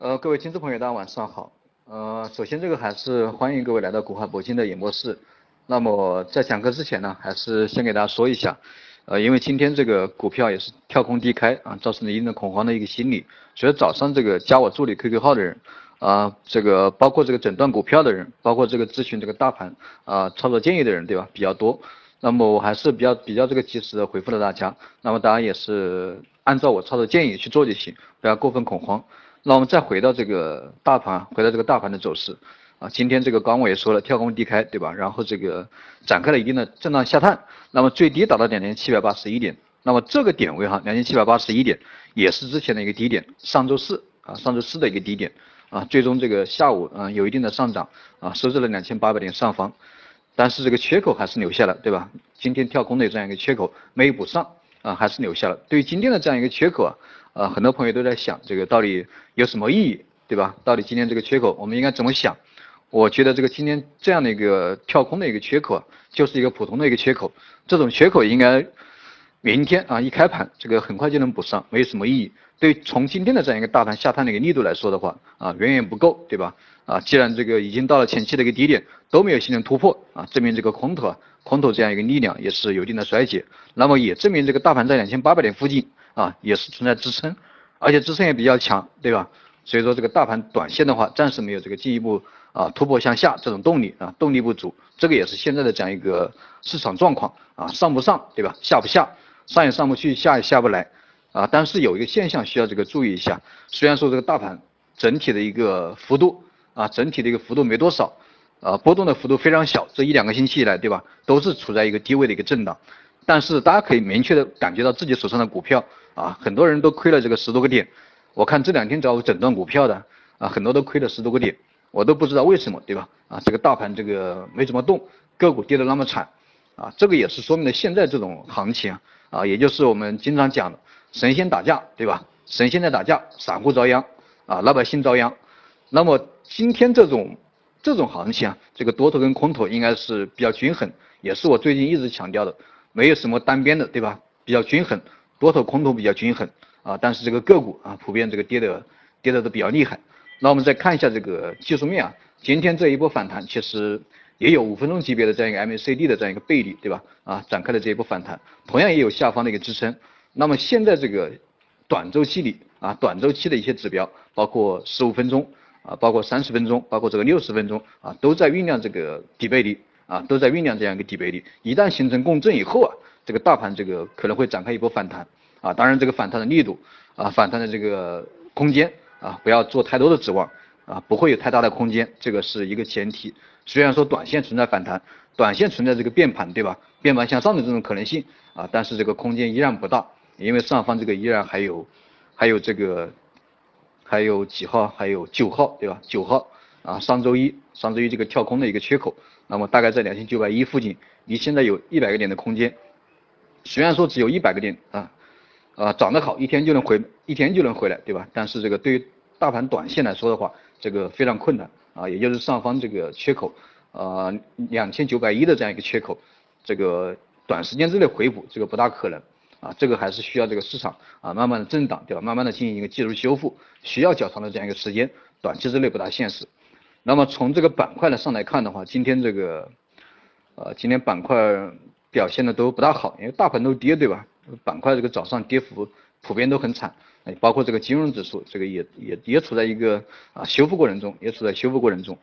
呃，各位听众朋友，大家晚上好。呃，首先这个还是欢迎各位来到古华铂金的演播室。那么在讲课之前呢，还是先给大家说一下，呃，因为今天这个股票也是跳空低开啊，造成了一定的恐慌的一个心理，所以早上这个加我助理 QQ 号的人啊，这个包括这个诊断股票的人，包括这个咨询这个大盘啊操作建议的人，对吧？比较多。那么我还是比较比较这个及时的回复了大家。那么大家也是按照我操作建议去做就行，不要过分恐慌。那我们再回到这个大盘，回到这个大盘的走势。啊，今天这个刚我也说了，跳空低开，对吧？然后这个展开了一定的震荡下探，那么最低达到两千七百八十一点，那么这个点位哈，两千七百八十一点也是之前的一个低点，上周四啊，上周四的一个低点。啊，最终这个下午啊有一定的上涨啊，收至了两千八百点上方，但是这个缺口还是留下了，对吧？今天跳空的这样一个缺口没有补上啊，还是留下了。对于今天的这样一个缺口啊。呃，很多朋友都在想这个到底有什么意义，对吧？到底今天这个缺口我们应该怎么想？我觉得这个今天这样的一个跳空的一个缺口啊，就是一个普通的一个缺口，这种缺口应该明天啊一开盘这个很快就能补上，没有什么意义。对从今天的这样一个大盘下探的一个力度来说的话啊，远远不够，对吧？啊，既然这个已经到了前期的一个低点都没有形成突破啊，证明这个空头啊空头这样一个力量也是有一定的衰竭，那么也证明这个大盘在两千八百点附近。啊，也是存在支撑，而且支撑也比较强，对吧？所以说这个大盘短线的话，暂时没有这个进一步啊突破向下这种动力啊，动力不足，这个也是现在的这样一个市场状况啊，上不上，对吧？下不下，上也上不去，下也下不来啊。但是有一个现象需要这个注意一下，虽然说这个大盘整体的一个幅度啊，整体的一个幅度没多少啊，波动的幅度非常小，这一两个星期以来，对吧？都是处在一个低位的一个震荡，但是大家可以明确的感觉到自己手上的股票。啊，很多人都亏了这个十多个点，我看这两天找我诊断股票的啊，很多都亏了十多个点，我都不知道为什么，对吧？啊，这个大盘这个没怎么动，个股跌得那么惨，啊，这个也是说明了现在这种行情啊，也就是我们经常讲的神仙打架，对吧？神仙在打架，散户遭殃，啊，老百姓遭殃。那么今天这种这种行情啊，这个多头跟空头应该是比较均衡，也是我最近一直强调的，没有什么单边的，对吧？比较均衡。多头空头比较均衡啊，但是这个个股啊普遍这个跌的跌的都比较厉害。那我们再看一下这个技术面啊，今天这一波反弹其实也有五分钟级别的这样一个 MACD 的这样一个背离，对吧？啊，展开的这一波反弹，同样也有下方的一个支撑。那么现在这个短周期里啊，短周期的一些指标，包括十五分钟啊，包括三十分钟，包括这个六十分钟啊，都在酝酿这个底背离啊，都在酝酿这样一个底背离。一旦形成共振以后啊。这个大盘这个可能会展开一波反弹啊，当然这个反弹的力度啊，反弹的这个空间啊，不要做太多的指望啊，不会有太大的空间，这个是一个前提。虽然说短线存在反弹，短线存在这个变盘，对吧？变盘向上的这种可能性啊，但是这个空间依然不大，因为上方这个依然还有还有这个还有几号？还有九号，对吧？九号啊，上周一上周一这个跳空的一个缺口，那么大概在两千九百一附近，离现在有一百个点的空间。虽然说只有一百个点啊，啊涨得好，一天就能回，一天就能回来，对吧？但是这个对于大盘短线来说的话，这个非常困难啊，也就是上方这个缺口，呃两千九百一的这样一个缺口，这个短时间之内回补这个不大可能啊，这个还是需要这个市场啊慢慢的震荡，对吧？慢慢的进行一个技术修复，需要较长的这样一个时间，短期之内不大现实。那么从这个板块的上来看的话，今天这个，呃今天板块。表现的都不大好，因为大盘都跌，对吧？板块这个早上跌幅普遍都很惨，包括这个金融指数，这个也也也处在一个啊修复过程中，也处在修复过程中。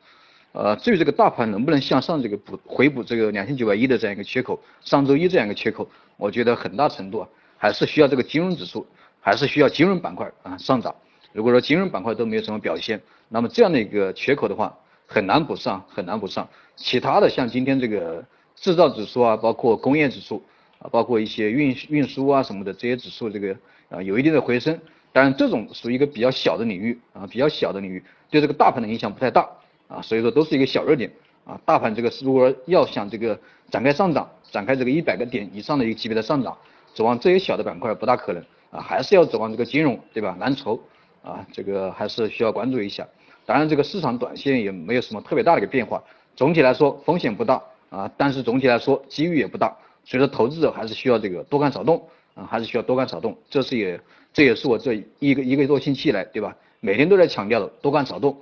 呃，至于这个大盘能不能向上这个补回补这个两千九百一的这样一个缺口，上周一这样一个缺口，我觉得很大程度啊还是需要这个金融指数，还是需要金融板块啊上涨。如果说金融板块都没有什么表现，那么这样的一个缺口的话，很难补上，很难补上。其他的像今天这个。制造指数啊，包括工业指数啊，包括一些运运输啊什么的这些指数，这个啊有一定的回升，当然这种属于一个比较小的领域啊，比较小的领域，对这个大盘的影响不太大啊，所以说都是一个小热点啊，大盘这个如果要想这个展开上涨，展开这个一百个点以上的一个级别的上涨，指望这些小的板块不大可能啊，还是要指望这个金融对吧？蓝筹啊，这个还是需要关注一下，当然这个市场短线也没有什么特别大的一个变化，总体来说风险不大。啊，但是总体来说机遇也不大，所以说投资者还是需要这个多看少动啊，还是需要多看少动，这是也这也是我这一个一个多星期以来，对吧？每天都在强调的，多看少动，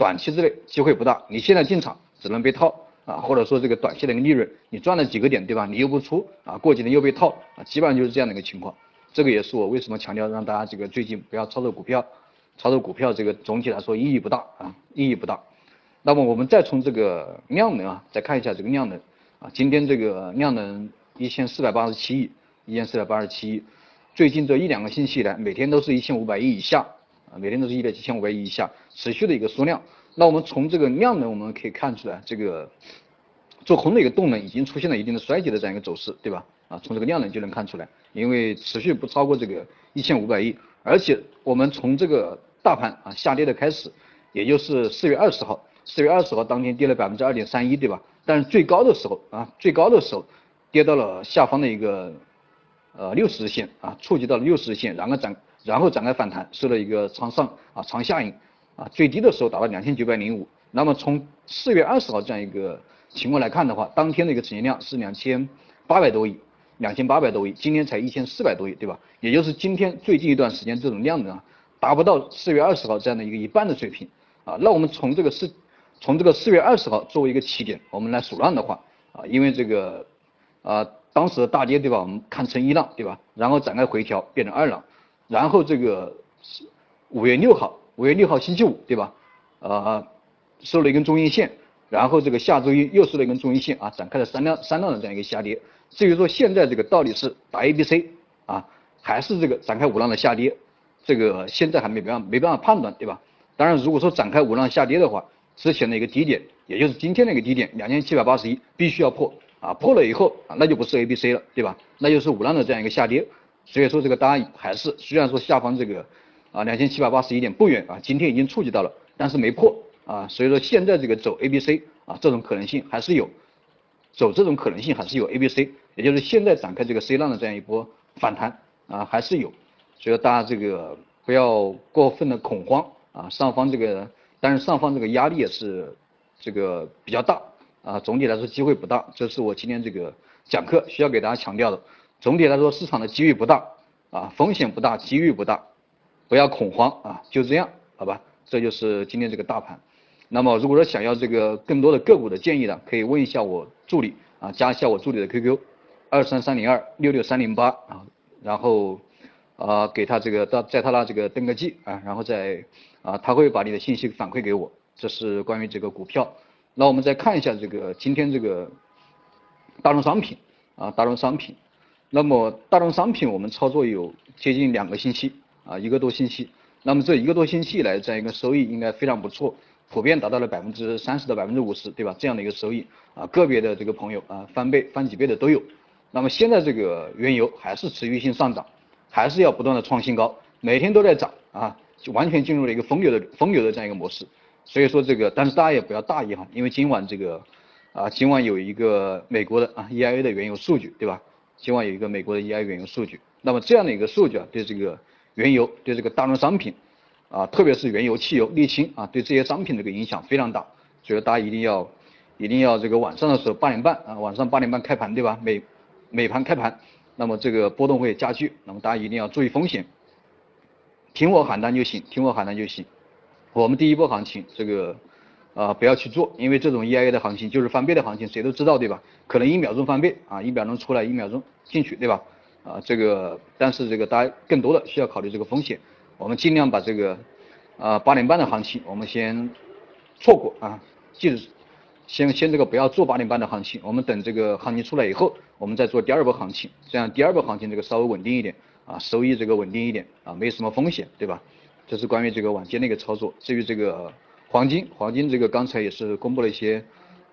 短期之内机会不大。你现在进场只能被套啊，或者说这个短期的一个利润，你赚了几个点，对吧？你又不出啊，过几天又被套啊，基本上就是这样的一个情况。这个也是我为什么强调让大家这个最近不要操作股票，操作股票这个总体来说意义不大啊，意义不大。那么我们再从这个量能啊，再看一下这个量能啊，今天这个量能一千四百八十七亿，一千四百八十七亿。最近这一两个星期以来，每天都是一千五百亿以下啊，每天都是一百七千五百亿以下，持续的一个缩量。那我们从这个量能，我们可以看出来，这个做空的一个动能已经出现了一定的衰竭的这样一个走势，对吧？啊，从这个量能就能看出来，因为持续不超过这个一千五百亿，而且我们从这个大盘啊下跌的开始，也就是四月二十号，四月二十号当天跌了百分之二点三一，对吧？但是最高的时候啊，最高的时候跌到了下方的一个。呃，六十日线啊，触及到了六十日线，然后展，然后展开反弹，收了一个长上啊长下影啊，最低的时候达到两千九百零五。那么从四月二十号这样一个情况来看的话，当天的一个成交量是两千八百多亿，两千八百多亿，今天才一千四百多亿，对吧？也就是今天最近一段时间这种量能，达不到四月二十号这样的一个一半的水平啊。那我们从这个四，从这个四月二十号作为一个起点，我们来数浪的话啊，因为这个啊。当时的大跌对吧？我们看成一浪对吧？然后展开回调变成二浪，然后这个五月六号，五月六号星期五对吧？呃，收了一根中阴线，然后这个下周一又收了一根中阴线啊，展开了三浪三浪的这样一个下跌。至于说现在这个到底是打 A B C 啊，还是这个展开五浪的下跌，这个现在还没办法没办法判断对吧？当然如果说展开五浪下跌的话，之前的一个低点，也就是今天的一个低点两千七百八十一必须要破。啊破了以后啊那就不是 A B C 了对吧？那就是五浪的这样一个下跌，所以说这个当然还是虽然说下方这个啊两千七百八十一点不远啊，今天已经触及到了，但是没破啊，所以说现在这个走 A B C 啊这种可能性还是有，走这种可能性还是有 A B C，也就是现在展开这个 C 浪的这样一波反弹啊还是有，所以说大家这个不要过分的恐慌啊，上方这个但是上方这个压力也是这个比较大。啊，总体来说机会不大，这是我今天这个讲课需要给大家强调的。总体来说，市场的机遇不大，啊，风险不大，机遇不大，不要恐慌啊，就这样，好吧？这就是今天这个大盘。那么，如果说想要这个更多的个股的建议的，可以问一下我助理啊，加一下我助理的 QQ，二三三零二六六三零八啊，然后啊给他这个到在他那这个登个记啊，然后再啊他会把你的信息反馈给我。这是关于这个股票。那我们再看一下这个今天这个大宗商品啊，大宗商品。那么大宗商品我们操作有接近两个星期啊，一个多星期。那么这一个多星期以来这样一个收益应该非常不错，普遍达到了百分之三十到百分之五十，对吧？这样的一个收益啊，个别的这个朋友啊翻倍翻几倍的都有。那么现在这个原油还是持续性上涨，还是要不断的创新高，每天都在涨啊，就完全进入了一个疯牛的疯牛的这样一个模式。所以说这个，但是大家也不要大意哈，因为今晚这个啊，今晚有一个美国的啊 EIA 的原油数据，对吧？希望有一个美国的 E I 原油数据，那么这样的一个数据啊，对这个原油，对这个大宗商品啊，特别是原油、汽油、沥青啊，对这些商品这个影响非常大，所以大家一定要一定要这个晚上的时候八点半啊，晚上八点半开盘，对吧？美美盘开盘，那么这个波动会加剧，那么大家一定要注意风险，听我喊单就行，听我喊单就行。我们第一波行情，这个啊不要去做，因为这种 EIA 的行情就是翻倍的行情，谁都知道对吧？可能一秒钟翻倍啊，一秒钟出来，一秒钟进去，对吧？啊，这个但是这个大家更多的需要考虑这个风险，我们尽量把这个啊八点半的行情我们先错过啊，记住先先这个不要做八点半的行情，我们等这个行情出来以后，我们再做第二波行情，这样第二波行情这个稍微稳定一点啊，收益这个稳定一点啊，没什么风险，对吧？这是关于这个晚间的一个操作。至于这个黄金，黄金这个刚才也是公布了一些，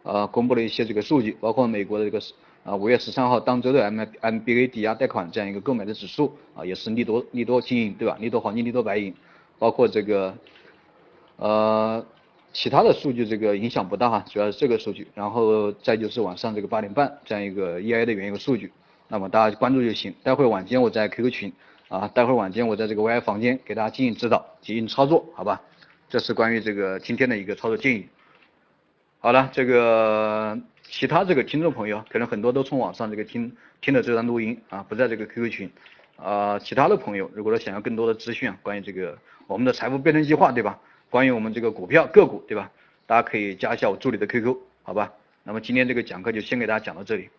呃，公布了一些这个数据，包括美国的这个啊五月十三号当周的 M M B A 抵押贷款这样一个购买的指数啊，也是利多利多金银对吧？利多黄金，利多白银，包括这个呃其他的数据这个影响不大哈，主要是这个数据。然后再就是晚上这个八点半这样一个 E I 的原油数据，那么大家关注就行。待会晚间我在 Q Q 群。啊，待会晚间我在这个 Y I 房间给大家进行指导，进行操作，好吧？这是关于这个今天的一个操作建议。好了，这个其他这个听众朋友可能很多都从网上这个听听的这段录音啊，不在这个 QQ 群啊，其他的朋友如果说想要更多的资讯啊，关于这个我们的财富变成计划，对吧？关于我们这个股票个股，对吧？大家可以加一下我助理的 QQ，好吧？那么今天这个讲课就先给大家讲到这里。